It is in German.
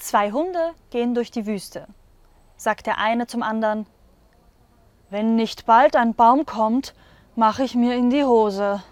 Zwei Hunde gehen durch die Wüste. Sagt der eine zum anderen, wenn nicht bald ein Baum kommt, mache ich mir in die Hose.